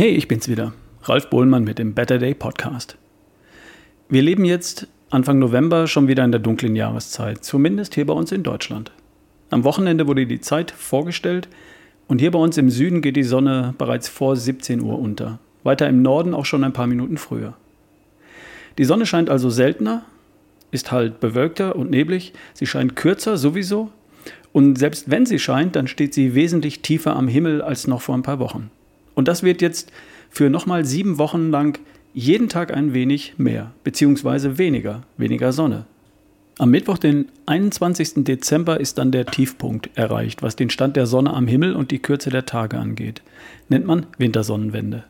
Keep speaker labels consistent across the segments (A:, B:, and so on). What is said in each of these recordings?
A: Hey, ich bin's wieder, Ralf Bohlmann mit dem Better Day Podcast. Wir leben jetzt Anfang November schon wieder in der dunklen Jahreszeit, zumindest hier bei uns in Deutschland. Am Wochenende wurde die Zeit vorgestellt und hier bei uns im Süden geht die Sonne bereits vor 17 Uhr unter, weiter im Norden auch schon ein paar Minuten früher. Die Sonne scheint also seltener, ist halt bewölkter und neblig, sie scheint kürzer sowieso und selbst wenn sie scheint, dann steht sie wesentlich tiefer am Himmel als noch vor ein paar Wochen. Und das wird jetzt für nochmal sieben Wochen lang jeden Tag ein wenig mehr, beziehungsweise weniger, weniger Sonne. Am Mittwoch, den 21. Dezember, ist dann der Tiefpunkt erreicht, was den Stand der Sonne am Himmel und die Kürze der Tage angeht. Nennt man Wintersonnenwende.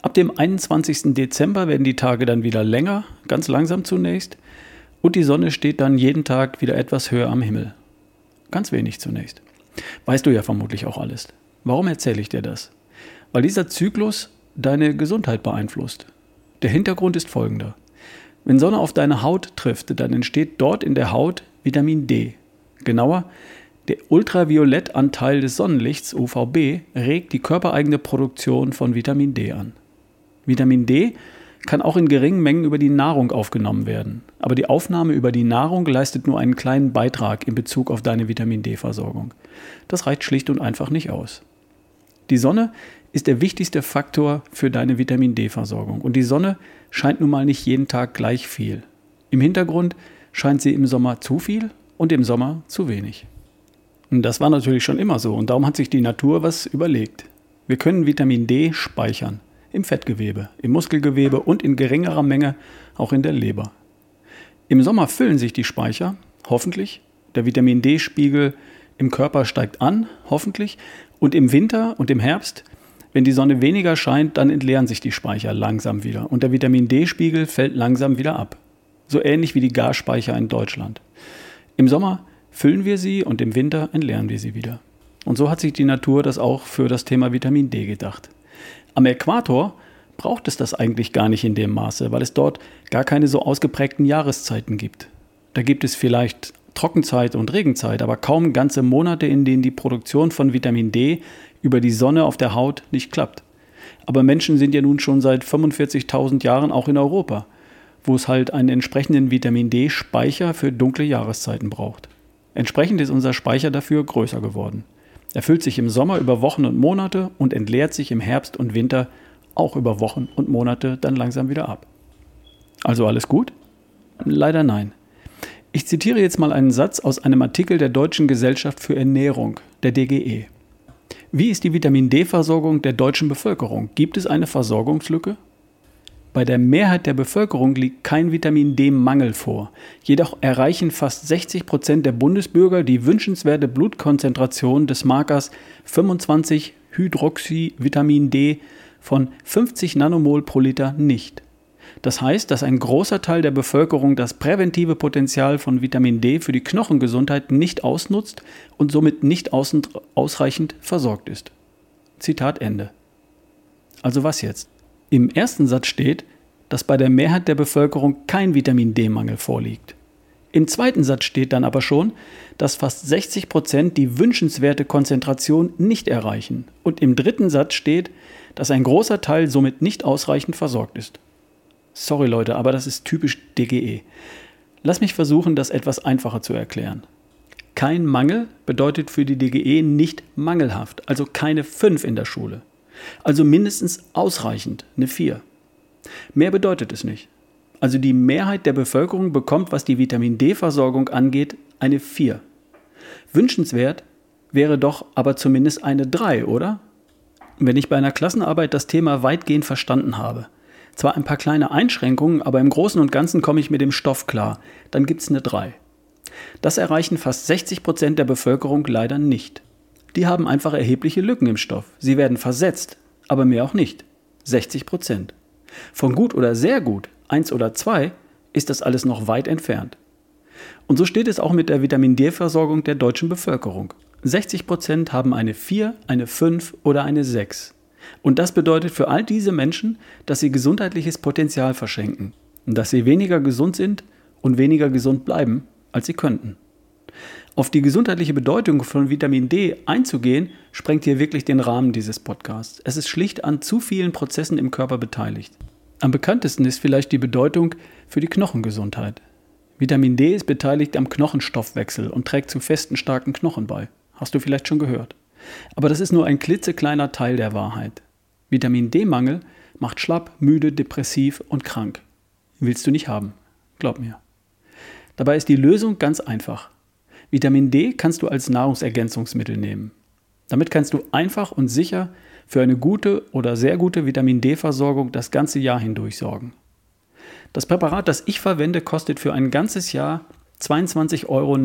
A: Ab dem 21. Dezember werden die Tage dann wieder länger, ganz langsam zunächst, und die Sonne steht dann jeden Tag wieder etwas höher am Himmel. Ganz wenig zunächst. Weißt du ja vermutlich auch alles. Warum erzähle ich dir das? Weil dieser Zyklus deine Gesundheit beeinflusst. Der Hintergrund ist folgender. Wenn Sonne auf deine Haut trifft, dann entsteht dort in der Haut Vitamin D. Genauer, der Ultraviolettanteil des Sonnenlichts, UVB, regt die körpereigene Produktion von Vitamin D an. Vitamin D kann auch in geringen Mengen über die Nahrung aufgenommen werden, aber die Aufnahme über die Nahrung leistet nur einen kleinen Beitrag in Bezug auf deine Vitamin D-Versorgung. Das reicht schlicht und einfach nicht aus. Die Sonne ist der wichtigste Faktor für deine Vitamin D-Versorgung. Und die Sonne scheint nun mal nicht jeden Tag gleich viel. Im Hintergrund scheint sie im Sommer zu viel und im Sommer zu wenig. Und das war natürlich schon immer so und darum hat sich die Natur was überlegt. Wir können Vitamin D speichern im Fettgewebe, im Muskelgewebe und in geringerer Menge auch in der Leber. Im Sommer füllen sich die Speicher, hoffentlich. Der Vitamin D-Spiegel im Körper steigt an, hoffentlich. Und im Winter und im Herbst wenn die Sonne weniger scheint, dann entleeren sich die Speicher langsam wieder und der Vitamin D-Spiegel fällt langsam wieder ab. So ähnlich wie die Gasspeicher in Deutschland. Im Sommer füllen wir sie und im Winter entleeren wir sie wieder. Und so hat sich die Natur das auch für das Thema Vitamin D gedacht. Am Äquator braucht es das eigentlich gar nicht in dem Maße, weil es dort gar keine so ausgeprägten Jahreszeiten gibt. Da gibt es vielleicht Trockenzeit und Regenzeit, aber kaum ganze Monate, in denen die Produktion von Vitamin D über die Sonne auf der Haut nicht klappt. Aber Menschen sind ja nun schon seit 45.000 Jahren auch in Europa, wo es halt einen entsprechenden Vitamin D-Speicher für dunkle Jahreszeiten braucht. Entsprechend ist unser Speicher dafür größer geworden. Er füllt sich im Sommer über Wochen und Monate und entleert sich im Herbst und Winter auch über Wochen und Monate dann langsam wieder ab. Also alles gut? Leider nein. Ich zitiere jetzt mal einen Satz aus einem Artikel der Deutschen Gesellschaft für Ernährung, der DGE. Wie ist die Vitamin D-Versorgung der deutschen Bevölkerung? Gibt es eine Versorgungslücke? Bei der Mehrheit der Bevölkerung liegt kein Vitamin D-Mangel vor. Jedoch erreichen fast 60 Prozent der Bundesbürger die wünschenswerte Blutkonzentration des Markers 25-Hydroxyvitamin D von 50 Nanomol pro Liter nicht. Das heißt, dass ein großer Teil der Bevölkerung das präventive Potenzial von Vitamin D für die Knochengesundheit nicht ausnutzt und somit nicht ausreichend versorgt ist. Zitat Ende. Also was jetzt? Im ersten Satz steht, dass bei der Mehrheit der Bevölkerung kein Vitamin D-Mangel vorliegt. Im zweiten Satz steht dann aber schon, dass fast 60 Prozent die wünschenswerte Konzentration nicht erreichen. Und im dritten Satz steht, dass ein großer Teil somit nicht ausreichend versorgt ist. Sorry Leute, aber das ist typisch DGE. Lass mich versuchen, das etwas einfacher zu erklären. Kein Mangel bedeutet für die DGE nicht mangelhaft, also keine 5 in der Schule. Also mindestens ausreichend, eine 4. Mehr bedeutet es nicht. Also die Mehrheit der Bevölkerung bekommt, was die Vitamin D-Versorgung angeht, eine 4. Wünschenswert wäre doch aber zumindest eine 3, oder? Wenn ich bei einer Klassenarbeit das Thema weitgehend verstanden habe, zwar ein paar kleine Einschränkungen, aber im Großen und Ganzen komme ich mit dem Stoff klar. Dann gibt es eine 3. Das erreichen fast 60 Prozent der Bevölkerung leider nicht. Die haben einfach erhebliche Lücken im Stoff. Sie werden versetzt, aber mehr auch nicht. 60 Prozent. Von gut oder sehr gut, 1 oder 2, ist das alles noch weit entfernt. Und so steht es auch mit der Vitamin D-Versorgung der deutschen Bevölkerung. 60 Prozent haben eine 4, eine 5 oder eine 6. Und das bedeutet für all diese Menschen, dass sie gesundheitliches Potenzial verschenken und dass sie weniger gesund sind und weniger gesund bleiben, als sie könnten. Auf die gesundheitliche Bedeutung von Vitamin D einzugehen, sprengt hier wirklich den Rahmen dieses Podcasts. Es ist schlicht an zu vielen Prozessen im Körper beteiligt. Am bekanntesten ist vielleicht die Bedeutung für die Knochengesundheit. Vitamin D ist beteiligt am Knochenstoffwechsel und trägt zu festen, starken Knochen bei. Hast du vielleicht schon gehört. Aber das ist nur ein klitzekleiner Teil der Wahrheit. Vitamin D-Mangel macht schlapp, müde, depressiv und krank. Willst du nicht haben. Glaub mir. Dabei ist die Lösung ganz einfach. Vitamin D kannst du als Nahrungsergänzungsmittel nehmen. Damit kannst du einfach und sicher für eine gute oder sehr gute Vitamin D-Versorgung das ganze Jahr hindurch sorgen. Das Präparat, das ich verwende, kostet für ein ganzes Jahr 22,79 Euro.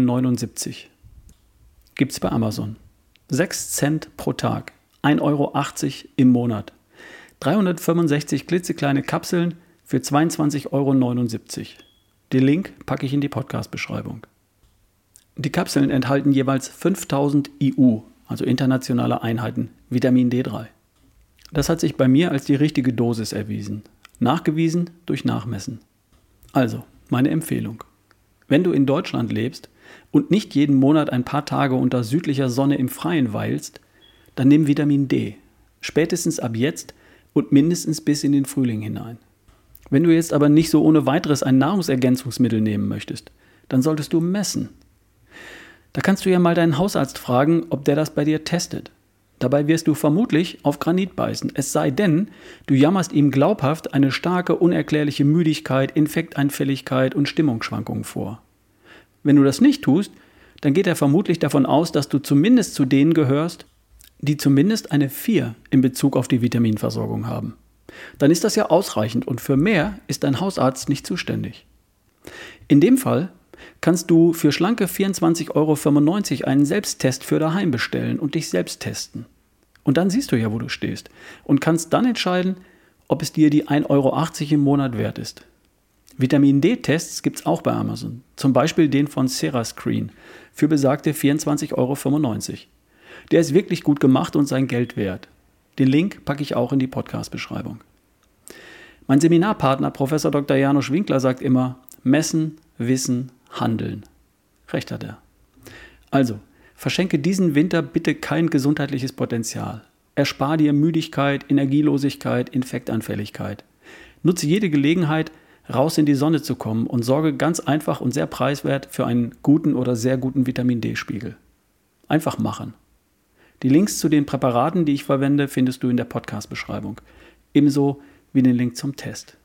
A: Gibt es bei Amazon. 6 Cent pro Tag, 1,80 Euro im Monat. 365 klitzekleine Kapseln für 22,79 Euro. Den Link packe ich in die Podcast-Beschreibung. Die Kapseln enthalten jeweils 5000 IU, also internationale Einheiten, Vitamin D3. Das hat sich bei mir als die richtige Dosis erwiesen. Nachgewiesen durch Nachmessen. Also, meine Empfehlung. Wenn du in Deutschland lebst und nicht jeden Monat ein paar Tage unter südlicher Sonne im Freien weilst, dann nimm Vitamin D. Spätestens ab jetzt und mindestens bis in den Frühling hinein. Wenn du jetzt aber nicht so ohne weiteres ein Nahrungsergänzungsmittel nehmen möchtest, dann solltest du messen. Da kannst du ja mal deinen Hausarzt fragen, ob der das bei dir testet. Dabei wirst du vermutlich auf Granit beißen, es sei denn, du jammerst ihm glaubhaft eine starke, unerklärliche Müdigkeit, Infekteinfälligkeit und Stimmungsschwankungen vor. Wenn du das nicht tust, dann geht er vermutlich davon aus, dass du zumindest zu denen gehörst, die zumindest eine 4 in Bezug auf die Vitaminversorgung haben. Dann ist das ja ausreichend und für mehr ist dein Hausarzt nicht zuständig. In dem Fall kannst du für schlanke 24,95 Euro einen Selbsttest für daheim bestellen und dich selbst testen. Und dann siehst du ja, wo du stehst und kannst dann entscheiden, ob es dir die 1,80 Euro im Monat wert ist. Vitamin D-Tests gibt es auch bei Amazon, zum Beispiel den von Serascreen für besagte 24,95 Euro. Der ist wirklich gut gemacht und sein Geld wert. Den Link packe ich auch in die Podcast-Beschreibung. Mein Seminarpartner Prof. Dr. Janusz Winkler sagt immer, messen, wissen, handeln. Recht hat er. Also, verschenke diesen Winter bitte kein gesundheitliches Potenzial. Erspar dir Müdigkeit, Energielosigkeit, Infektanfälligkeit. Nutze jede Gelegenheit, raus in die Sonne zu kommen und sorge ganz einfach und sehr preiswert für einen guten oder sehr guten Vitamin D-Spiegel. Einfach machen. Die Links zu den Präparaten, die ich verwende, findest du in der Podcast-Beschreibung. Ebenso wie den Link zum Test.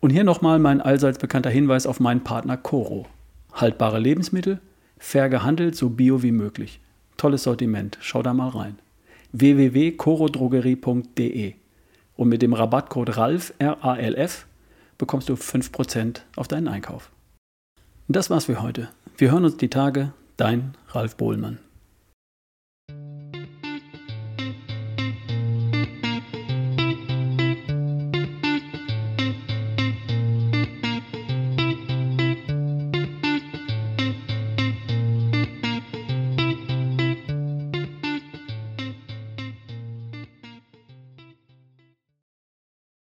A: Und hier nochmal mein allseits bekannter Hinweis auf meinen Partner Coro. Haltbare Lebensmittel, fair gehandelt, so bio wie möglich. Tolles Sortiment, schau da mal rein. www.corodrogerie.de und mit dem Rabattcode RALF, R-A-L-F, bekommst du 5% auf deinen Einkauf. Das war's für heute. Wir hören uns die Tage. Dein Ralf Bohlmann.